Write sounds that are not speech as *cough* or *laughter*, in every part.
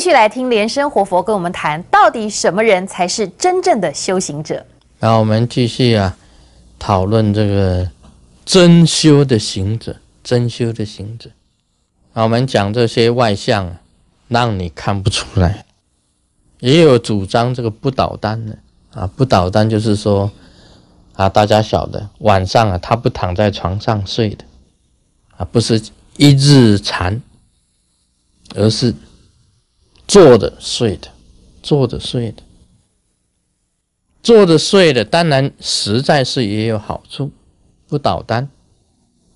继续来听莲生活佛跟我们谈，到底什么人才是真正的修行者？然后我们继续啊，讨论这个真修的行者，真修的行者。啊，我们讲这些外相，让你看不出来。也有主张这个不倒单的啊，不倒单就是说啊，大家晓得晚上啊，他不躺在床上睡的啊，不是一日禅。而是坐着睡的，坐着睡的，坐着睡的，当然实在是也有好处，不倒单，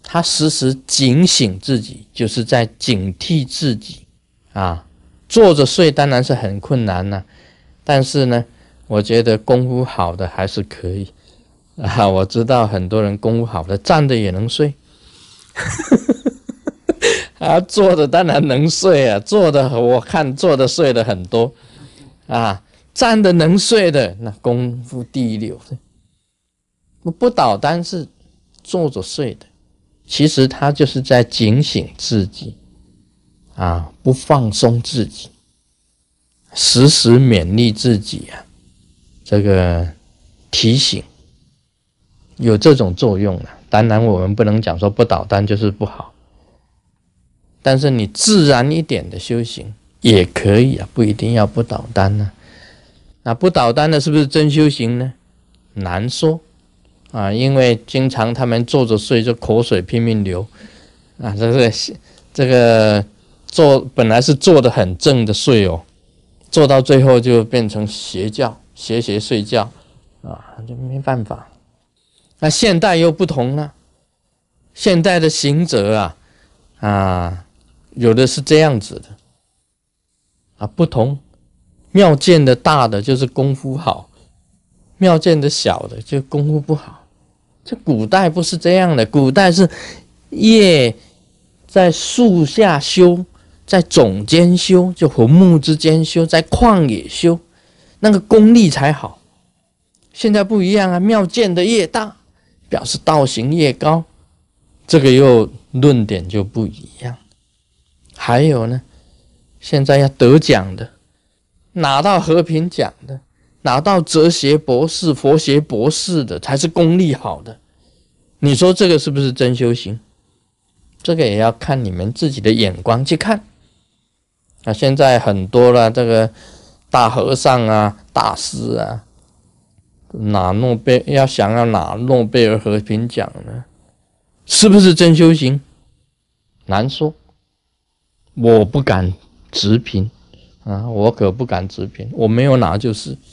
他时时警醒自己，就是在警惕自己啊。坐着睡当然是很困难呐，但是呢，我觉得功夫好的还是可以啊。我知道很多人功夫好的站着也能睡。*laughs* 啊，坐的当然能睡啊，坐的我看坐的睡的很多，啊，站的能睡的那功夫第一流的，不不倒单是坐着睡的，其实他就是在警醒自己，啊，不放松自己，时时勉励自己啊，这个提醒有这种作用啊。当然我们不能讲说不倒单就是不好。但是你自然一点的修行也可以啊，不一定要不倒单呢。那不倒单的是不是真修行呢？难说啊，因为经常他们坐着睡，就口水拼命流啊。这个这个坐本来是坐的很正的睡哦，坐到最后就变成邪教，邪邪睡觉啊，就没办法。那现代又不同了，现代的行者啊啊。有的是这样子的啊，不同妙见的大的就是功夫好，妙见的小的就功夫不好。这古代不是这样的，古代是叶在树下修，在种间修，就和木之间修，在旷野修，那个功力才好。现在不一样啊，妙见的越大，表示道行越高，这个又论点就不一样。还有呢，现在要得奖的，拿到和平奖的，拿到哲学博士、佛学博士的，才是功力好的。你说这个是不是真修行？这个也要看你们自己的眼光去看。啊，现在很多了，这个大和尚啊、大师啊，拿诺贝要想要拿诺贝尔和平奖呢，是不是真修行？难说。我不敢直评啊，我可不敢直评，我没有拿就是。*laughs*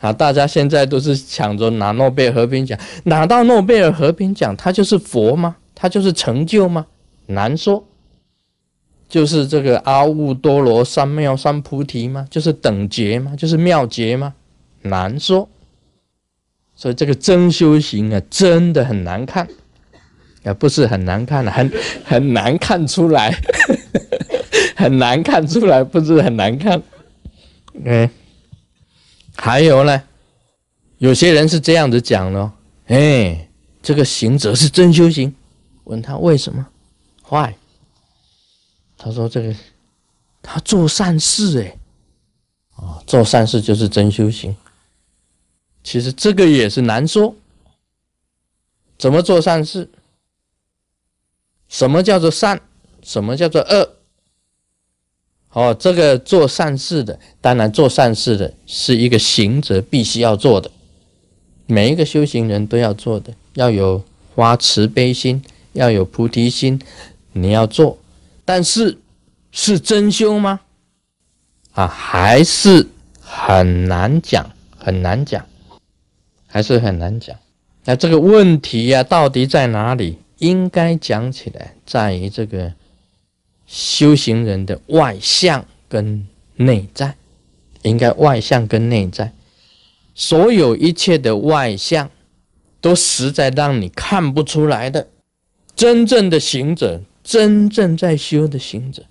啊，大家现在都是抢着拿诺贝尔和平奖，拿到诺贝尔和平奖，他就是佛吗？他就是成就吗？难说。就是这个阿耨多罗三藐三菩提吗？就是等觉吗？就是妙觉吗？难说。所以这个真修行啊，真的很难看。也不是很难看的，很 *laughs* 很难看出来，*laughs* 很难看出来，不是很难看。哎，还有呢，有些人是这样子讲的，哎，这个行者是真修行。问他为什么？坏。他说这个他做善事，哎，啊，做善事就是真修行。其实这个也是难说，怎么做善事？什么叫做善？什么叫做恶？哦，这个做善事的，当然做善事的是一个行者必须要做的，每一个修行人都要做的，要有发慈悲心，要有菩提心，你要做。但是是真修吗？啊，还是很难讲，很难讲，还是很难讲。那这个问题呀，到底在哪里？应该讲起来，在于这个修行人的外向跟内在，应该外向跟内在，所有一切的外向，都实在让你看不出来的。真正的行者，真正在修的行者，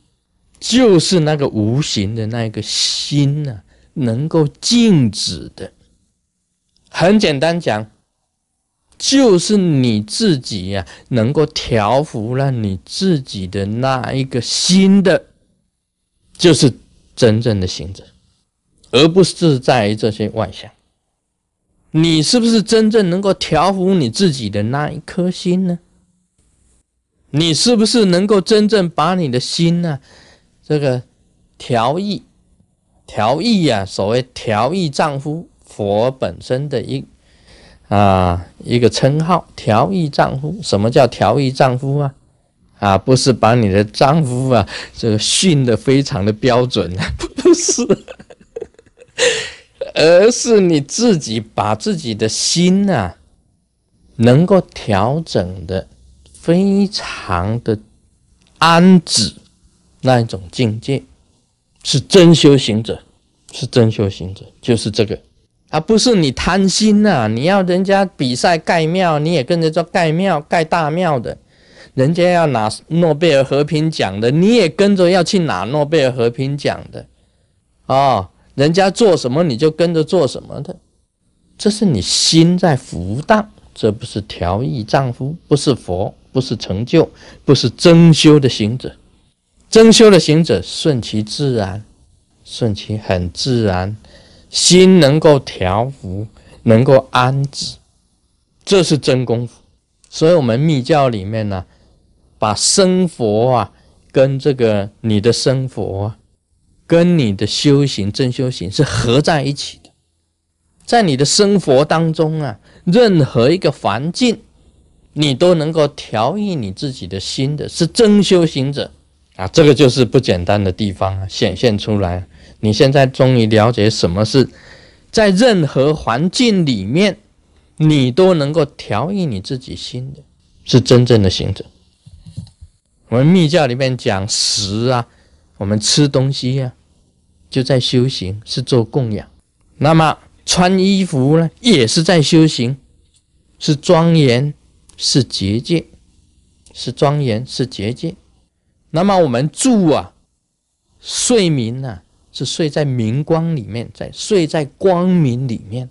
就是那个无形的那个心呐，能够静止的。很简单讲。就是你自己呀，能够调服了你自己的那一个心的就是真正的行者，而不是在于这些外相。你是不是真正能够调伏你自己的那一颗心呢？你是不是能够真正把你的心呢，这个调意、调意呀？所谓调意丈夫，佛本身的一啊一个称号，调意丈夫。什么叫调意丈夫啊？啊，不是把你的丈夫啊这个训的非常的标准，*laughs* 不是。*laughs* 而是你自己把自己的心呐，能够调整的非常的安止那一种境界，是真修行者，是真修行者，就是这个，而不是你贪心呐！你要人家比赛盖庙，你也跟着做盖庙、盖大庙的；人家要拿诺贝尔和平奖的，你也跟着要去拿诺贝尔和平奖的，哦。人家做什么你就跟着做什么的，这是你心在浮荡，这不是调意丈夫，不是佛，不是成就，不是真修的行者。真修的行者顺其自然，顺其很自然，心能够调伏，能够安止，这是真功夫。所以，我们密教里面呢，把生佛啊跟这个你的生佛啊。跟你的修行真修行是合在一起的，在你的生活当中啊，任何一个环境，你都能够调益你自己的心的，是真修行者啊，这个就是不简单的地方啊，显现出来。你现在终于了解什么是在任何环境里面，你都能够调益你自己心的，是真正的行者。我们密教里面讲食啊。我们吃东西呀，就在修行，是做供养；那么穿衣服呢，也是在修行，是庄严，是结界，是庄严，是结界。那么我们住啊，睡眠呢，是睡在明光里面，在睡在光明里面，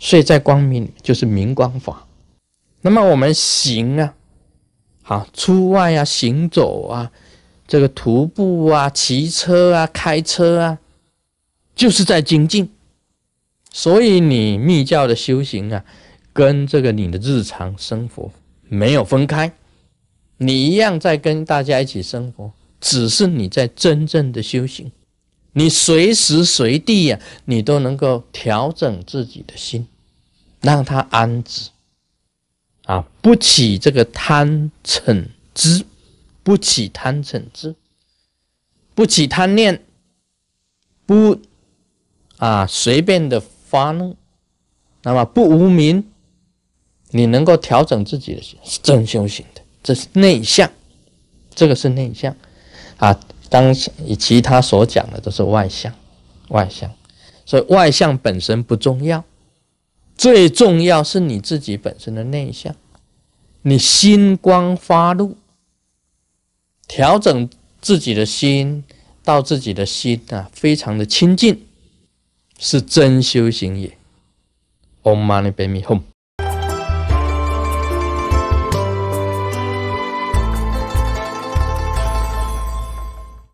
睡在光明就是明光法。那么我们行啊，好出外啊，行走啊。这个徒步啊、骑车啊、开车啊，就是在精进。所以你密教的修行啊，跟这个你的日常生活没有分开，你一样在跟大家一起生活，只是你在真正的修行。你随时随地呀，你都能够调整自己的心，让它安止啊，不起这个贪嗔痴。不起贪嗔痴，不起贪念，不啊随便的发怒，那么不无名，你能够调整自己的心，是真修行的，这是内向，这个是内向啊。当以其他所讲的都是外向，外向，所以外向本身不重要，最重要是你自己本身的内向，你心光发怒。调整自己的心，到自己的心啊，非常的清净，是真修行也。Om Mani Padme Hum。